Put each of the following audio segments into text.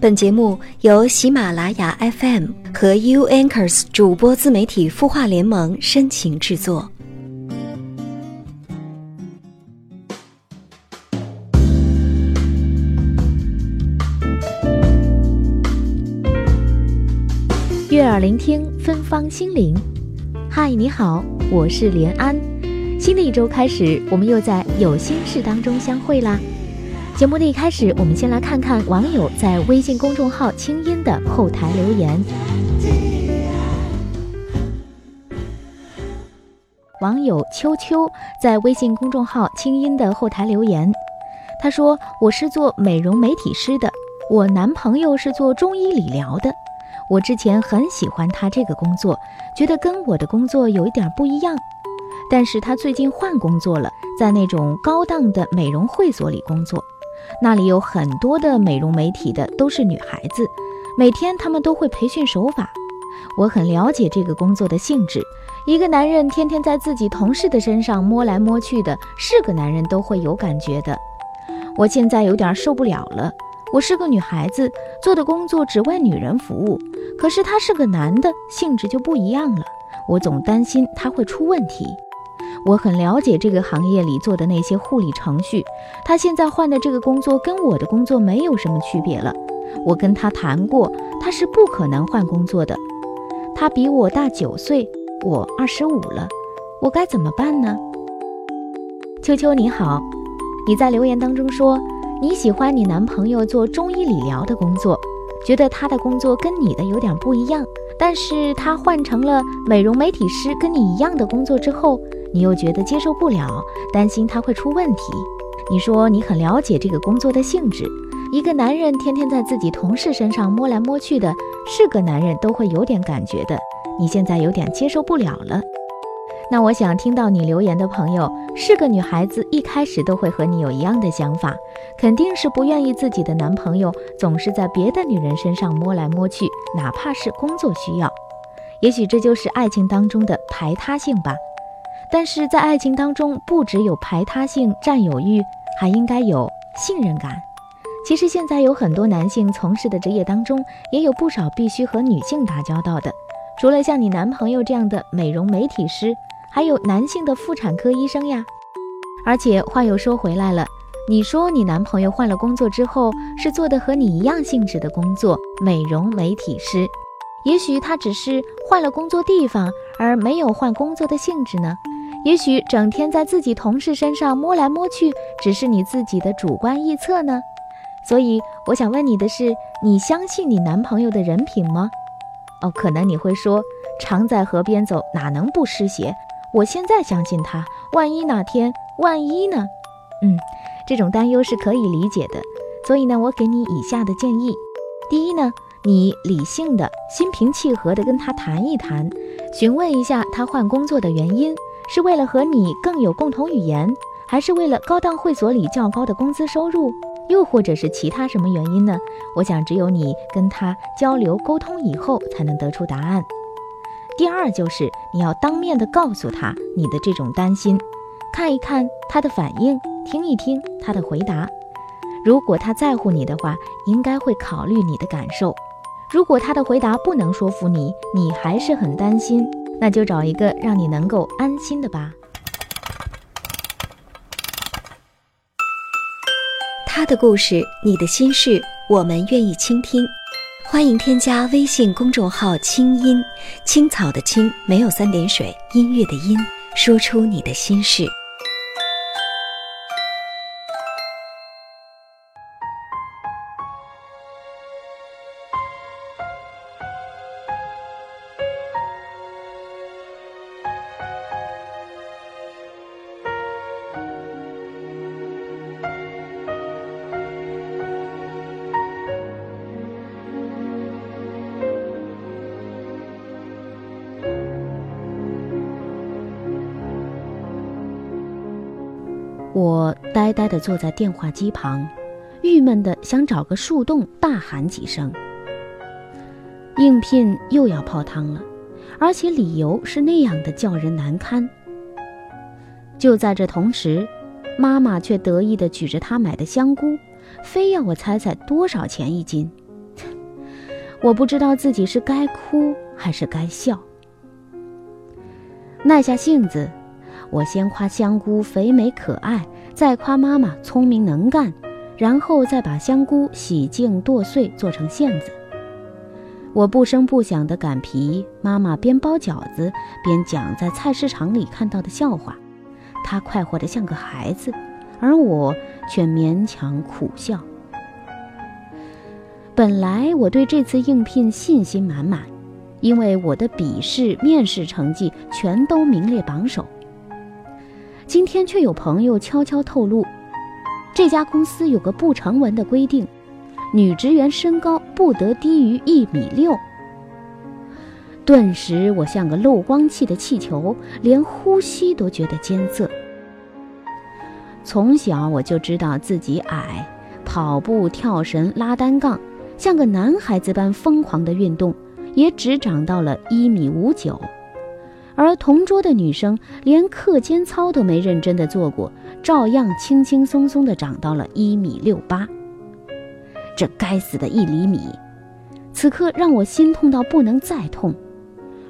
本节目由喜马拉雅 FM 和 U Anchors 主播自媒体孵化联盟深情制作。悦耳聆听，芬芳心灵。嗨，你好，我是连安。新的一周开始，我们又在有心事当中相会啦。节目的一开始，我们先来看看网友在微信公众号“清音”的后台留言。网友秋秋在微信公众号“清音”的后台留言，他说：“我是做美容美体师的，我男朋友是做中医理疗的。我之前很喜欢他这个工作，觉得跟我的工作有一点不一样。但是他最近换工作了，在那种高档的美容会所里工作。”那里有很多的美容美体的，都是女孩子，每天她们都会培训手法。我很了解这个工作的性质，一个男人天天在自己同事的身上摸来摸去的，是个男人都会有感觉的。我现在有点受不了了。我是个女孩子，做的工作只为女人服务，可是他是个男的，性质就不一样了。我总担心他会出问题。我很了解这个行业里做的那些护理程序，他现在换的这个工作跟我的工作没有什么区别了。我跟他谈过，他是不可能换工作的。他比我大九岁，我二十五了，我该怎么办呢？秋秋你好，你在留言当中说你喜欢你男朋友做中医理疗的工作，觉得他的工作跟你的有点不一样，但是他换成了美容美体师跟你一样的工作之后。你又觉得接受不了，担心他会出问题。你说你很了解这个工作的性质，一个男人天天在自己同事身上摸来摸去的，是个男人都会有点感觉的。你现在有点接受不了了。那我想听到你留言的朋友是个女孩子，一开始都会和你有一样的想法，肯定是不愿意自己的男朋友总是在别的女人身上摸来摸去，哪怕是工作需要。也许这就是爱情当中的排他性吧。但是在爱情当中，不只有排他性、占有欲，还应该有信任感。其实现在有很多男性从事的职业当中，也有不少必须和女性打交道的。除了像你男朋友这样的美容美体师，还有男性的妇产科医生呀。而且话又说回来了，你说你男朋友换了工作之后，是做的和你一样性质的工作，美容美体师。也许他只是换了工作地方，而没有换工作的性质呢？也许整天在自己同事身上摸来摸去，只是你自己的主观臆测呢。所以我想问你的是，你相信你男朋友的人品吗？哦，可能你会说，常在河边走，哪能不湿鞋？我现在相信他，万一哪天，万一呢？嗯，这种担忧是可以理解的。所以呢，我给你以下的建议：第一呢，你理性的心平气和的跟他谈一谈，询问一下他换工作的原因。是为了和你更有共同语言，还是为了高档会所里较高的工资收入，又或者是其他什么原因呢？我想只有你跟他交流沟通以后才能得出答案。第二就是你要当面的告诉他你的这种担心，看一看他的反应，听一听他的回答。如果他在乎你的话，应该会考虑你的感受。如果他的回答不能说服你，你还是很担心。那就找一个让你能够安心的吧。他的故事，你的心事，我们愿意倾听。欢迎添加微信公众号“清音青草”的青，没有三点水，音乐的音，说出你的心事。我呆呆地坐在电话机旁，郁闷地想找个树洞大喊几声。应聘又要泡汤了，而且理由是那样的叫人难堪。就在这同时，妈妈却得意地举着她买的香菇，非要我猜猜多少钱一斤。我不知道自己是该哭还是该笑。耐下性子，我先夸香菇肥美可爱，再夸妈妈聪明能干，然后再把香菇洗净剁碎做成馅子。我不声不响地擀皮，妈妈边包饺子边讲在菜市场里看到的笑话，她快活得像个孩子，而我却勉强苦笑。本来我对这次应聘信心满满。因为我的笔试、面试成绩全都名列榜首，今天却有朋友悄悄透露，这家公司有个不成文的规定，女职员身高不得低于一米六。顿时，我像个漏光器的气球，连呼吸都觉得艰涩。从小我就知道自己矮，跑步、跳绳、拉单杠，像个男孩子般疯狂的运动。也只长到了一米五九，而同桌的女生连课间操都没认真的做过，照样轻轻松松的长到了一米六八。这该死的一厘米，此刻让我心痛到不能再痛，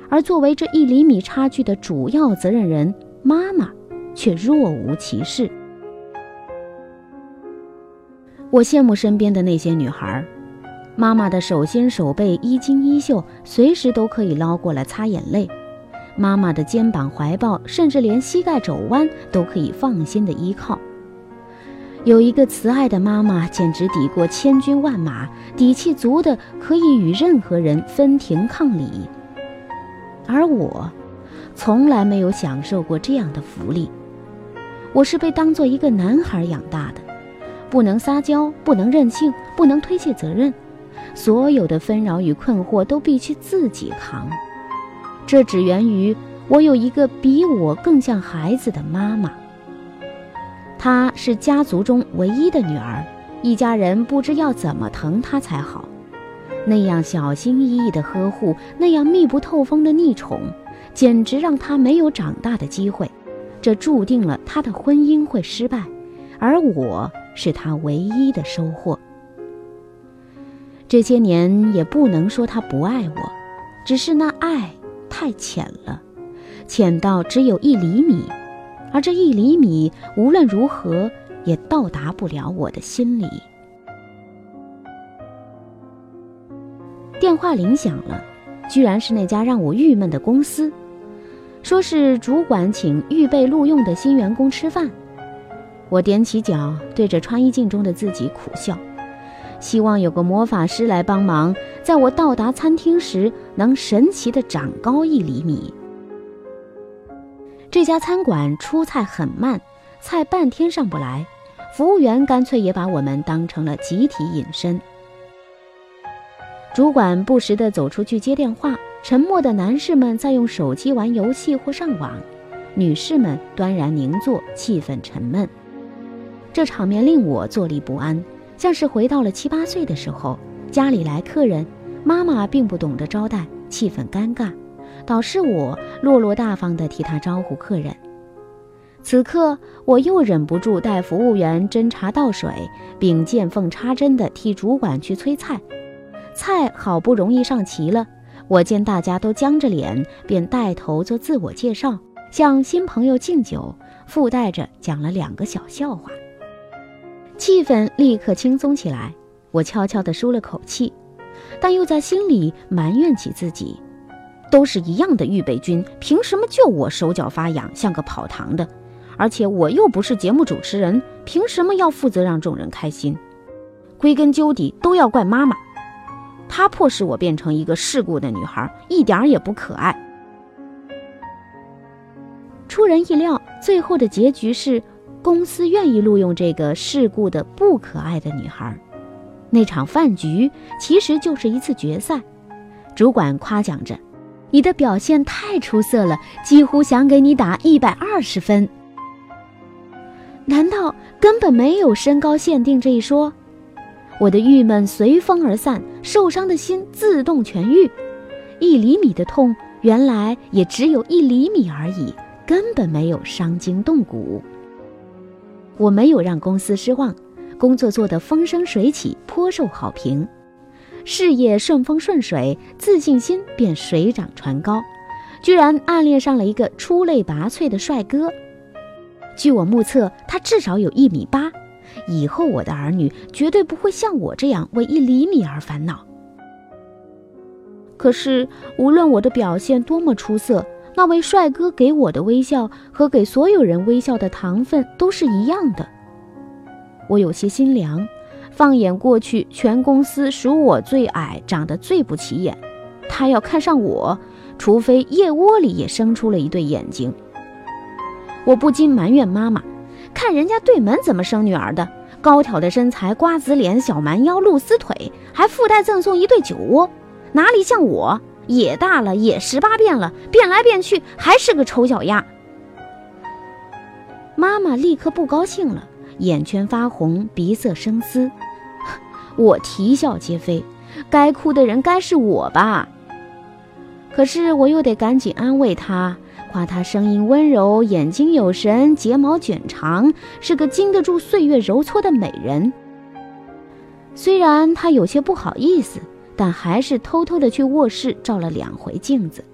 而作为这一厘米差距的主要责任人，妈妈却若无其事。我羡慕身边的那些女孩。妈妈的手心手背衣襟衣袖，随时都可以捞过来擦眼泪；妈妈的肩膀怀抱，甚至连膝盖肘弯都可以放心的依靠。有一个慈爱的妈妈，简直抵过千军万马，底气足的可以与任何人分庭抗礼。而我，从来没有享受过这样的福利。我是被当做一个男孩养大的，不能撒娇，不能任性，不能推卸责任。所有的纷扰与困惑都必须自己扛，这只源于我有一个比我更像孩子的妈妈。她是家族中唯一的女儿，一家人不知要怎么疼她才好。那样小心翼翼的呵护，那样密不透风的溺宠，简直让她没有长大的机会。这注定了她的婚姻会失败，而我是她唯一的收获。这些年也不能说他不爱我，只是那爱太浅了，浅到只有一厘米，而这一厘米无论如何也到达不了我的心里。电话铃响了，居然是那家让我郁闷的公司，说是主管请预备录用的新员工吃饭。我踮起脚，对着穿衣镜中的自己苦笑。希望有个魔法师来帮忙，在我到达餐厅时能神奇的长高一厘米。这家餐馆出菜很慢，菜半天上不来，服务员干脆也把我们当成了集体隐身。主管不时地走出去接电话，沉默的男士们在用手机玩游戏或上网，女士们端然凝坐，气氛沉闷。这场面令我坐立不安。像是回到了七八岁的时候，家里来客人，妈妈并不懂得招待，气氛尴尬，导师我落落大方地替她招呼客人。此刻我又忍不住带服务员斟茶倒水，并见缝插针地替主管去催菜。菜好不容易上齐了，我见大家都僵着脸，便带头做自我介绍，向新朋友敬酒，附带着讲了两个小笑话。气氛立刻轻松起来，我悄悄地舒了口气，但又在心里埋怨起自己：都是一样的预备军，凭什么就我手脚发痒，像个跑堂的？而且我又不是节目主持人，凭什么要负责让众人开心？归根究底，都要怪妈妈，她迫使我变成一个世故的女孩，一点也不可爱。出人意料，最后的结局是。公司愿意录用这个世故的不可爱的女孩。那场饭局其实就是一次决赛。主管夸奖着：“你的表现太出色了，几乎想给你打一百二十分。”难道根本没有身高限定这一说？我的郁闷随风而散，受伤的心自动痊愈。一厘米的痛，原来也只有一厘米而已，根本没有伤筋动骨。我没有让公司失望，工作做得风生水起，颇受好评。事业顺风顺水，自信心便水涨船高，居然暗恋上了一个出类拔萃的帅哥。据我目测，他至少有一米八。以后我的儿女绝对不会像我这样为一厘米而烦恼。可是，无论我的表现多么出色，那位帅哥给我的微笑和给所有人微笑的糖分都是一样的。我有些心凉。放眼过去，全公司数我最矮，长得最不起眼。他要看上我，除非腋窝里也生出了一对眼睛。我不禁埋怨妈妈：看人家对门怎么生女儿的，高挑的身材，瓜子脸，小蛮腰，露丝腿，还附带赠送一对酒窝，哪里像我？也大了，也十八变了，变来变去还是个丑小鸭。妈妈立刻不高兴了。眼圈发红，鼻塞生丝，我啼笑皆非。该哭的人该是我吧？可是我又得赶紧安慰她，夸她声音温柔，眼睛有神，睫毛卷长，是个经得住岁月揉搓的美人。虽然她有些不好意思，但还是偷偷的去卧室照了两回镜子。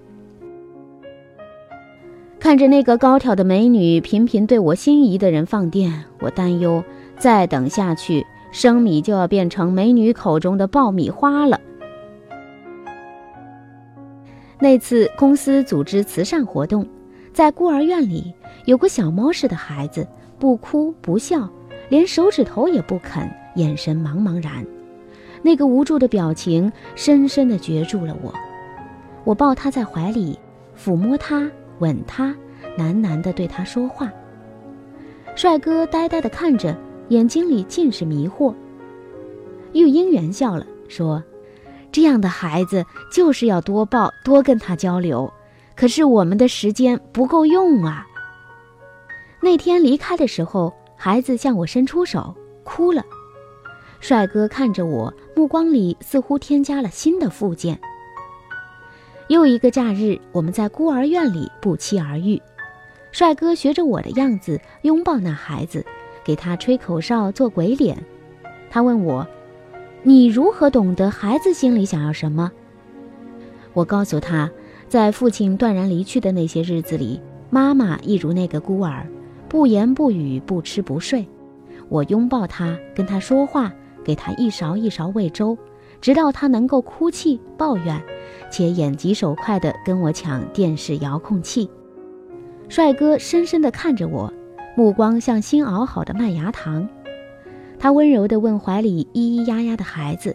看着那个高挑的美女频频对我心仪的人放电，我担忧再等下去，生米就要变成美女口中的爆米花了。那次公司组织慈善活动，在孤儿院里有个小猫似的孩子，不哭不笑，连手指头也不啃，眼神茫茫然，那个无助的表情深深地攫住了我。我抱他在怀里，抚摸他。吻他，喃喃地对他说话。帅哥呆呆地看着，眼睛里尽是迷惑。玉英圆笑了，说：“这样的孩子就是要多抱，多跟他交流。可是我们的时间不够用啊。”那天离开的时候，孩子向我伸出手，哭了。帅哥看着我，目光里似乎添加了新的附件。又一个假日，我们在孤儿院里不期而遇。帅哥学着我的样子拥抱那孩子，给他吹口哨做鬼脸。他问我：“你如何懂得孩子心里想要什么？”我告诉他，在父亲断然离去的那些日子里，妈妈一如那个孤儿，不言不语，不吃不睡。我拥抱他，跟他说话，给他一勺一勺喂粥，直到他能够哭泣抱怨。且眼疾手快地跟我抢电视遥控器，帅哥深深地看着我，目光像新熬好的麦芽糖。他温柔地问怀里咿咿呀呀的孩子：“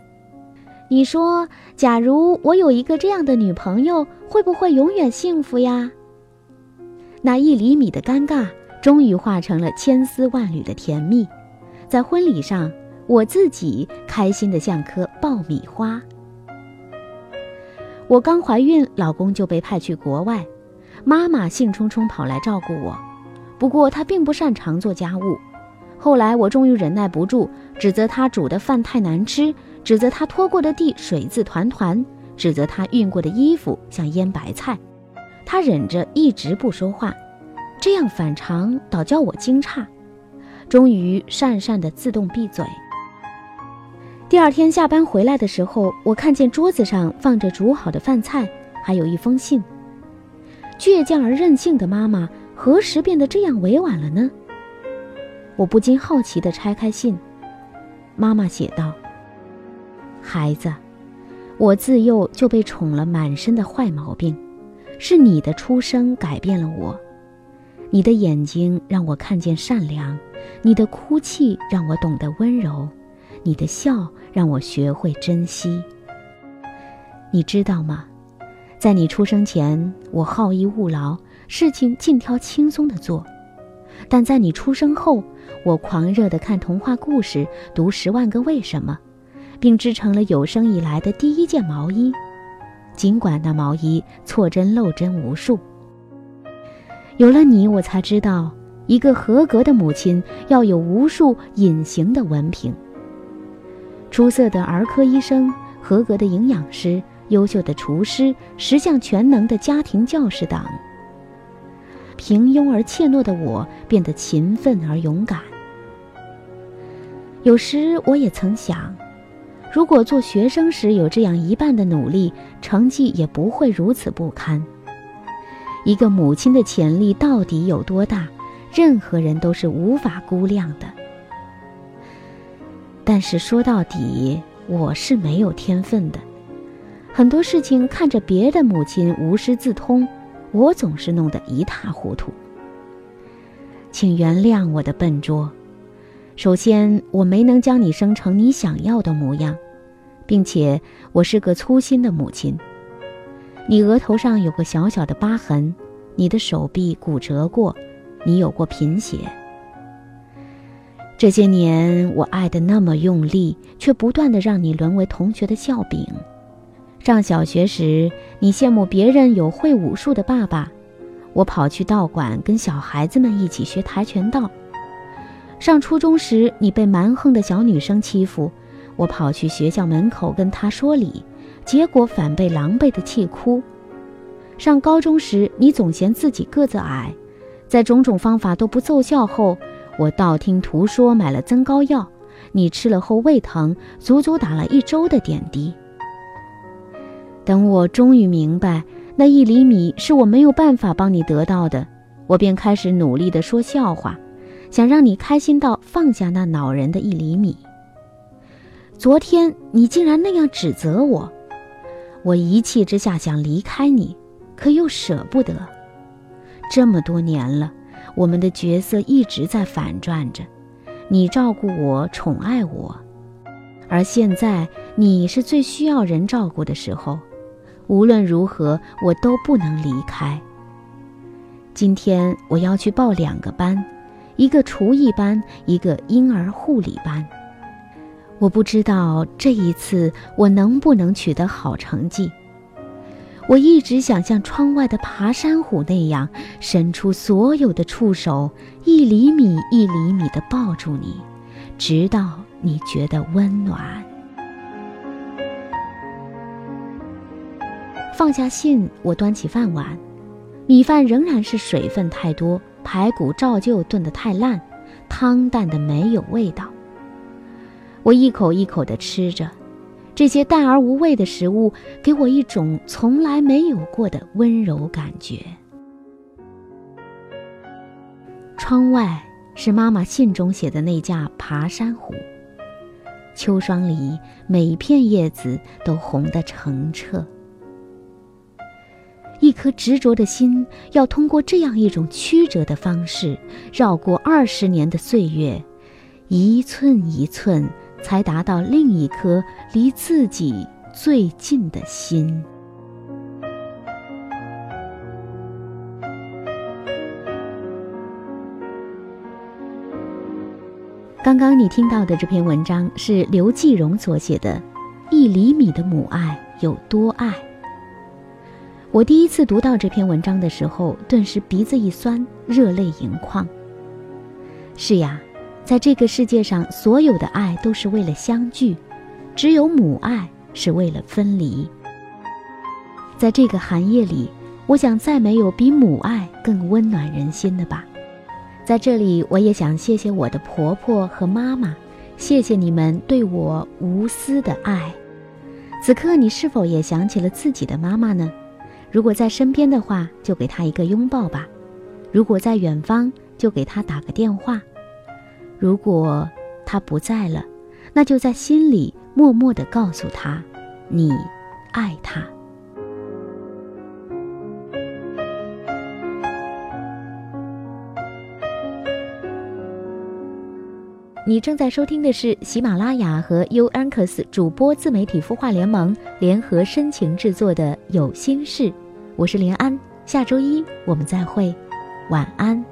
你说，假如我有一个这样的女朋友，会不会永远幸福呀？”那一厘米的尴尬，终于化成了千丝万缕的甜蜜。在婚礼上，我自己开心的像颗爆米花。我刚怀孕，老公就被派去国外，妈妈兴冲冲跑来照顾我。不过她并不擅长做家务。后来我终于忍耐不住，指责她煮的饭太难吃，指责她拖过的地水渍团团，指责她熨过的衣服像腌白菜。她忍着一直不说话，这样反常倒叫我惊诧。终于讪讪的自动闭嘴。第二天下班回来的时候，我看见桌子上放着煮好的饭菜，还有一封信。倔强而任性的妈妈何时变得这样委婉了呢？我不禁好奇地拆开信，妈妈写道：“孩子，我自幼就被宠了满身的坏毛病，是你的出生改变了我。你的眼睛让我看见善良，你的哭泣让我懂得温柔。”你的笑让我学会珍惜。你知道吗？在你出生前，我好逸恶劳，事情尽挑轻松的做；但在你出生后，我狂热的看童话故事，读《十万个为什么》，并织成了有生以来的第一件毛衣。尽管那毛衣错针漏针无数。有了你，我才知道，一个合格的母亲要有无数隐形的文凭。出色的儿科医生，合格的营养师，优秀的厨师，十项全能的家庭教师等。平庸而怯懦的我变得勤奋而勇敢。有时我也曾想，如果做学生时有这样一半的努力，成绩也不会如此不堪。一个母亲的潜力到底有多大，任何人都是无法估量的。但是说到底，我是没有天分的，很多事情看着别的母亲无师自通，我总是弄得一塌糊涂。请原谅我的笨拙。首先，我没能将你生成你想要的模样，并且我是个粗心的母亲。你额头上有个小小的疤痕，你的手臂骨折过，你有过贫血。这些年，我爱的那么用力，却不断的让你沦为同学的笑柄。上小学时，你羡慕别人有会武术的爸爸，我跑去道馆跟小孩子们一起学跆拳道。上初中时，你被蛮横的小女生欺负，我跑去学校门口跟她说理，结果反被狼狈的气哭。上高中时，你总嫌自己个子矮，在种种方法都不奏效后，我道听途说买了增高药，你吃了后胃疼，足足打了一周的点滴。等我终于明白那一厘米是我没有办法帮你得到的，我便开始努力地说笑话。想让你开心到放下那恼人的一厘米。昨天你竟然那样指责我，我一气之下想离开你，可又舍不得。这么多年了，我们的角色一直在反转着，你照顾我，宠爱我，而现在你是最需要人照顾的时候。无论如何，我都不能离开。今天我要去报两个班。一个厨艺班，一个婴儿护理班。我不知道这一次我能不能取得好成绩。我一直想像窗外的爬山虎那样，伸出所有的触手，一厘米一厘米地抱住你，直到你觉得温暖。放下信，我端起饭碗，米饭仍然是水分太多。排骨照旧炖得太烂，汤淡的没有味道。我一口一口地吃着，这些淡而无味的食物给我一种从来没有过的温柔感觉。窗外是妈妈信中写的那架爬山虎。秋霜里，每一片叶子都红得澄澈。一颗执着的心，要通过这样一种曲折的方式，绕过二十年的岁月，一寸一寸，才达到另一颗离自己最近的心。刚刚你听到的这篇文章是刘继荣所写的，《一厘米的母爱有多爱》。我第一次读到这篇文章的时候，顿时鼻子一酸，热泪盈眶。是呀，在这个世界上，所有的爱都是为了相聚，只有母爱是为了分离。在这个寒夜里，我想再没有比母爱更温暖人心的吧。在这里，我也想谢谢我的婆婆和妈妈，谢谢你们对我无私的爱。此刻，你是否也想起了自己的妈妈呢？如果在身边的话，就给她一个拥抱吧；如果在远方，就给她打个电话；如果他不在了，那就在心里默默地告诉他，你爱他。你正在收听的是喜马拉雅和 U Anchors 主播自媒体孵化联盟联合深情制作的《有心事》。我是连安，下周一我们再会，晚安。